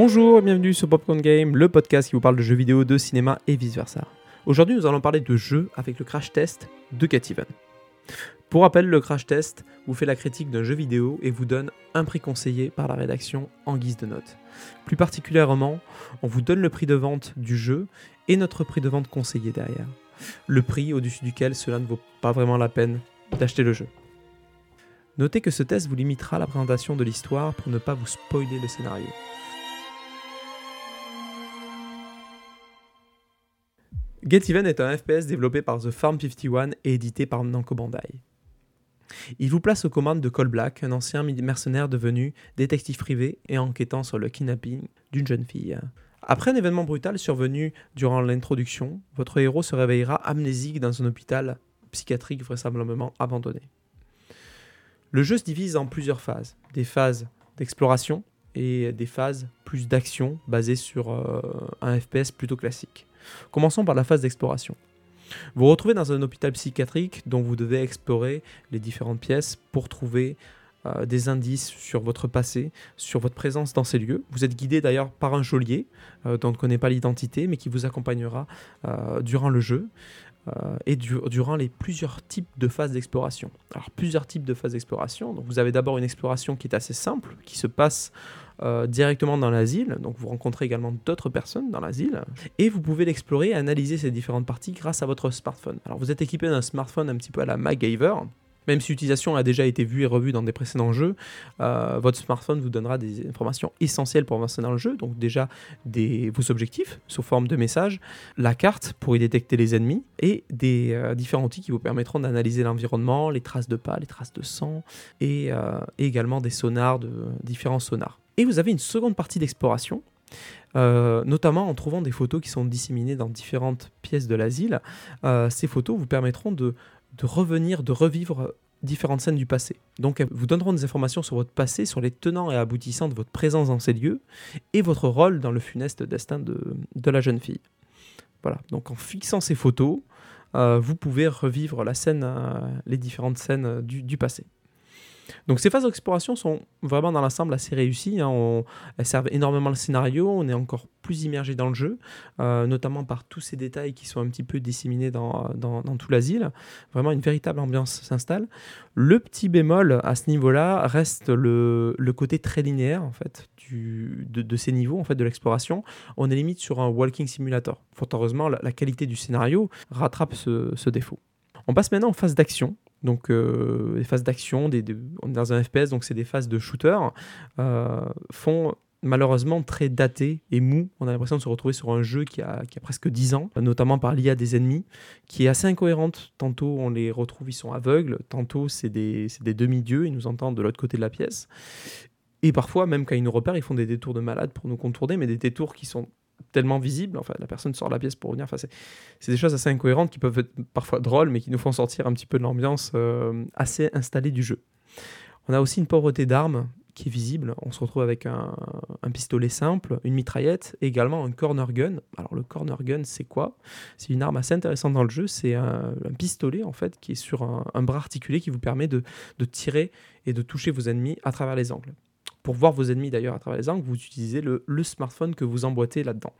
Bonjour et bienvenue sur Popcorn Game, le podcast qui vous parle de jeux vidéo, de cinéma et vice versa. Aujourd'hui, nous allons parler de jeux avec le crash test de Cativen. Pour rappel, le crash test vous fait la critique d'un jeu vidéo et vous donne un prix conseillé par la rédaction en guise de note. Plus particulièrement, on vous donne le prix de vente du jeu et notre prix de vente conseillé derrière. Le prix au-dessus duquel cela ne vaut pas vraiment la peine d'acheter le jeu. Notez que ce test vous limitera la présentation de l'histoire pour ne pas vous spoiler le scénario. Get Even est un FPS développé par The Farm 51 et édité par Namco Bandai. Il vous place aux commandes de Cole Black, un ancien mercenaire devenu détective privé et enquêtant sur le kidnapping d'une jeune fille. Après un événement brutal survenu durant l'introduction, votre héros se réveillera amnésique dans un hôpital psychiatrique vraisemblablement abandonné. Le jeu se divise en plusieurs phases. Des phases d'exploration et des phases plus d'action basées sur euh, un FPS plutôt classique. Commençons par la phase d'exploration. Vous vous retrouvez dans un hôpital psychiatrique dont vous devez explorer les différentes pièces pour trouver euh, des indices sur votre passé, sur votre présence dans ces lieux. Vous êtes guidé d'ailleurs par un geôlier euh, dont on ne connaît pas l'identité mais qui vous accompagnera euh, durant le jeu et durant les plusieurs types de phases d'exploration. Alors plusieurs types de phases d'exploration. Vous avez d'abord une exploration qui est assez simple, qui se passe directement dans l'asile, donc vous rencontrez également d'autres personnes dans l'asile, et vous pouvez l'explorer et analyser ces différentes parties grâce à votre smartphone. Alors vous êtes équipé d'un smartphone un petit peu à la MacGyver, même si l'utilisation a déjà été vue et revue dans des précédents jeux, euh, votre smartphone vous donnera des informations essentielles pour avancer dans le jeu. Donc déjà vos objectifs sous forme de messages, la carte pour y détecter les ennemis et des euh, différents outils qui vous permettront d'analyser l'environnement, les traces de pas, les traces de sang et, et également des sonars, différents sonars. Et vous avez une seconde partie d'exploration, euh, notamment en trouvant des photos qui sont disséminées dans différentes pièces de l'asile. Euh, ces photos vous permettront de, revenir, de revivre différentes scènes du passé. Donc elles vous donneront des informations sur votre passé, sur les tenants et aboutissants de votre présence dans ces lieux et votre rôle dans le funeste destin de, la jeune fille. Voilà, donc en fixant ces photos, euh, vous pouvez revivre la scène, les différentes scènes du passé. Donc ces phases d'exploration sont vraiment dans l'ensemble assez réussies. Hein. elles servent énormément le scénario, on est encore plus immergé dans le jeu, euh, notamment par tous ces détails qui sont un petit peu disséminés dans, dans, tout l'asile. Vraiment une véritable ambiance s'installe. Le petit bémol à ce niveau-là reste le, le, côté très linéaire en fait du, de, ces niveaux en fait de l'exploration. On est limite sur un walking simulator. Fort heureusement, la, qualité du scénario rattrape ce, ce défaut. On passe maintenant en phase d'action. Donc, euh, les phases d'action, des, est dans un FPS, donc c'est des phases de shooter, euh, font malheureusement très daté et mou. On a l'impression de se retrouver sur un jeu qui a, presque 10 ans, notamment par l'IA des ennemis, qui est assez incohérente. Tantôt on les retrouve, ils sont aveugles, tantôt c'est des, des demi-dieux, ils nous entendent de l'autre côté de la pièce. Et parfois, même quand ils nous repèrent, ils font des détours de malade pour nous contourner, mais des détours qui sont tellement visible. Enfin, la personne sort de la pièce pour revenir. Enfin, c'est des choses assez incohérentes qui peuvent être parfois drôles, mais qui nous font sortir un petit peu de l'ambiance euh, assez installée du jeu. On a aussi une pauvreté d'armes qui est visible. On se retrouve avec un, pistolet simple, une mitraillette et également un corner gun. Alors le corner gun, c'est quoi? C'est une arme assez intéressante dans le jeu. C'est un, pistolet en fait qui est sur un, bras articulé qui vous permet de, tirer et de toucher vos ennemis à travers les angles. Pour voir vos ennemis d'ailleurs à travers les angles, vous utilisez le, smartphone que vous emboîtez là-dedans.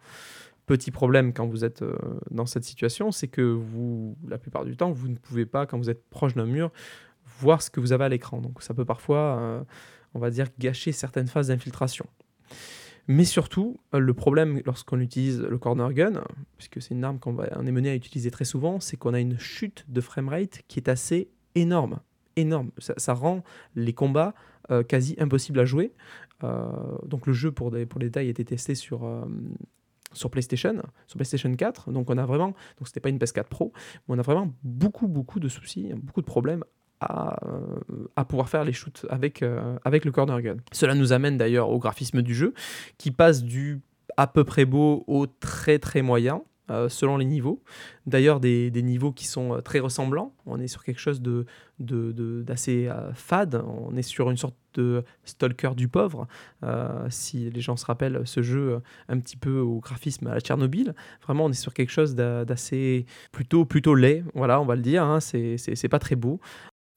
Petit problème quand vous êtes euh, dans cette situation, c'est que vous, la plupart du temps, vous ne pouvez pas, quand vous êtes proche d'un mur, voir ce que vous avez à l'écran. Donc ça peut parfois, euh, on va dire, gâcher certaines phases d'infiltration. Mais surtout, euh, le problème lorsqu'on utilise le corner gun, puisque c'est une arme qu'on est mené à utiliser très souvent, c'est qu'on a une chute de framerate qui est assez énorme. Énorme. ça rend les combats euh, quasi impossible à jouer. Euh, donc le jeu, pour, des, pour les détails, été testé sur, euh, sur PlayStation, sur PlayStation 4. Donc on a vraiment, donc c'était pas une PS4 Pro, mais on a vraiment beaucoup, beaucoup de soucis, beaucoup de problèmes à, à, pouvoir faire les shoots avec, avec le corner gun. Cela nous amène d'ailleurs au graphisme du jeu, qui passe du à peu près beau au très très moyen. Euh, selon les niveaux. D'ailleurs, des, niveaux qui sont euh, très ressemblants. On est sur quelque chose de, d'assez euh, fade. On est sur une sorte de stalker du pauvre. si les gens se rappellent ce jeu un petit peu au graphisme à la Tchernobyl, vraiment, on est sur quelque chose d'assez plutôt, plutôt laid. Voilà, on va le dire. Hein. c'est, pas très beau.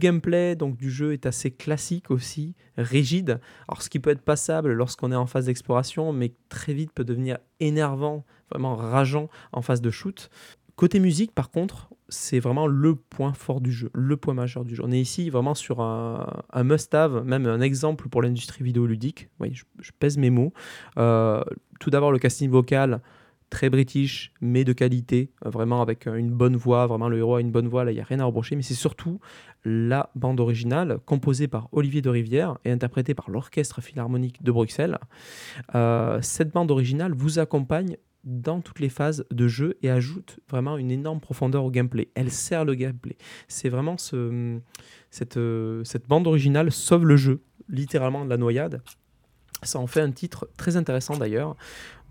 gameplay donc du jeu est assez classique aussi, rigide. Alors ce qui peut être passable lorsqu'on est en phase d'exploration, mais très vite peut devenir énervant, vraiment rageant en phase de shoot. Côté musique, par contre, c'est vraiment le point fort du jeu, le point majeur du jeu. On est ici vraiment sur un, must-have, même un exemple pour l'industrie vidéoludique. Oui, je, pèse mes mots. Euh, tout d'abord, le casting vocal, très british, mais de qualité, vraiment avec une bonne voix, vraiment le héros a une bonne voix, là il n'y a rien à reprocher, mais c'est surtout la bande originale composée par Olivier de Rivière et interprétée par l'Orchestre Philharmonique de Bruxelles. Euh, cette bande originale vous accompagne dans toutes les phases de jeu et ajoute vraiment une énorme profondeur au gameplay. Elle sert le gameplay. C'est vraiment euh, cette bande originale sauve le jeu, littéralement de la noyade. Ça en fait un titre très intéressant d'ailleurs.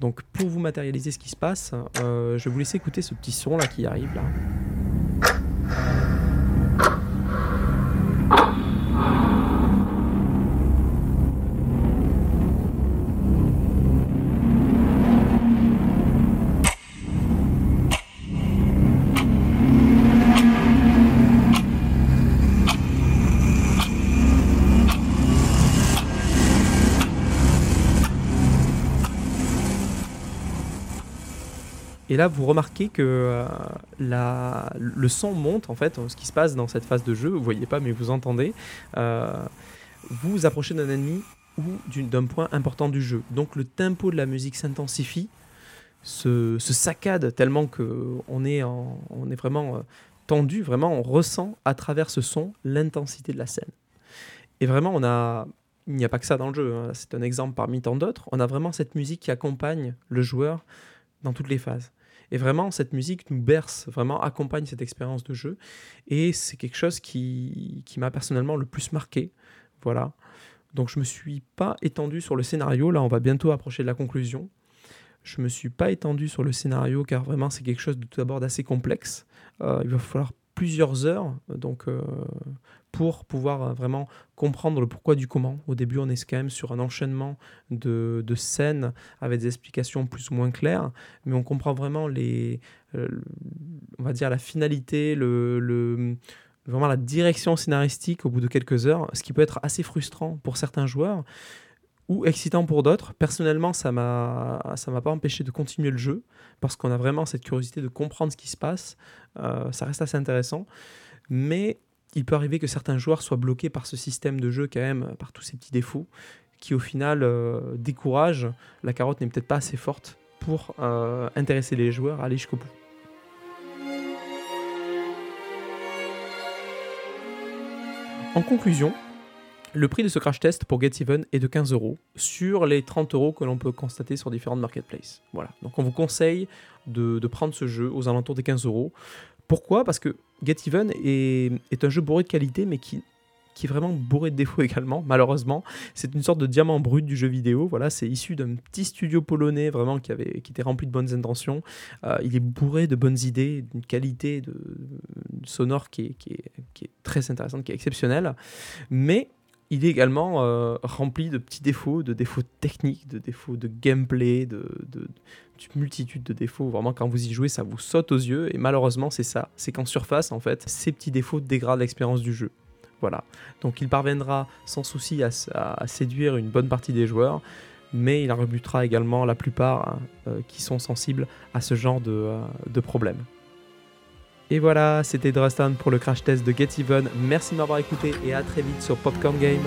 Donc pour vous matérialiser ce qui se passe, euh, je vais vous laisser écouter ce petit son là qui arrive là. Et là, vous remarquez que euh, le son monte, en fait, ce qui se passe dans cette phase de jeu, vous voyez pas, mais vous entendez. Euh, vous vous approchez d'un ennemi ou d'un point important du jeu. Donc le tempo de la musique s'intensifie, se, saccade tellement qu'on est, on est vraiment euh, tendu, vraiment on ressent à travers ce son l'intensité de la scène. Et vraiment, on a, il n'y a pas que ça dans le jeu, hein. c'est un exemple parmi tant d'autres, on a vraiment cette musique qui accompagne le joueur dans toutes les phases. Et vraiment, cette musique nous berce, vraiment accompagne cette expérience de jeu. Et c'est quelque chose qui, qui m'a personnellement le plus marqué. Voilà. Donc je me suis pas étendu sur le scénario. Là, on va bientôt approcher de la conclusion. Je me suis pas étendu sur le scénario car vraiment c'est quelque chose de tout d'abord d'assez complexe. Euh, il va falloir plusieurs heures donc euh, pour pouvoir euh, vraiment comprendre le pourquoi du comment. Au début, on est quand même sur un enchaînement de, scènes avec des explications plus ou moins claires, mais on comprend vraiment les, euh, on va dire la finalité, le, vraiment la direction scénaristique au bout de quelques heures, ce qui peut être assez frustrant pour certains joueurs ou excitant pour d'autres. Personnellement, ça m'a ça m'a pas empêché de continuer le jeu parce qu'on a vraiment cette curiosité de comprendre ce qui se passe. Euh, ça reste assez intéressant, mais il peut arriver que certains joueurs soient bloqués par ce système de jeu quand même, par tous ces petits défauts, qui au final euh, découragent. La carotte n'est peut-être pas assez forte pour euh, intéresser les joueurs à aller jusqu'au bout. En conclusion, le prix de ce crash test pour Get Even est de 15 euros sur les 30 euros que l'on peut constater sur différentes marketplaces. Voilà. Donc on vous conseille de, prendre ce jeu aux alentours des 15 euros. Pourquoi? Parce que Get Even est, un jeu bourré de qualité, mais qui, est vraiment bourré de défauts également, malheureusement. C'est une sorte de diamant brut du jeu vidéo. Voilà, c'est issu d'un petit studio polonais vraiment qui, était rempli de bonnes intentions. Euh, il est bourré de bonnes idées, d'une qualité de, sonore qui est, qui, est, qui est, très intéressante, qui est exceptionnelle. Mais il est également euh, rempli de petits défauts, de défauts techniques, de défauts de gameplay, de, de, multitude de défauts. Vraiment, quand vous y jouez, ça vous saute aux yeux. Et malheureusement, c'est ça. C'est qu'en surface, en fait, ces petits défauts dégradent l'expérience du jeu. Voilà. Donc il parviendra sans souci à, séduire une bonne partie des joueurs, mais il en rebutera également la plupart hein, euh, qui sont sensibles à ce genre de, euh, de problèmes. Et voilà, c'était Drustan pour le crash test de Get Even. Merci de m'avoir écouté et à très vite sur Popcorn Game.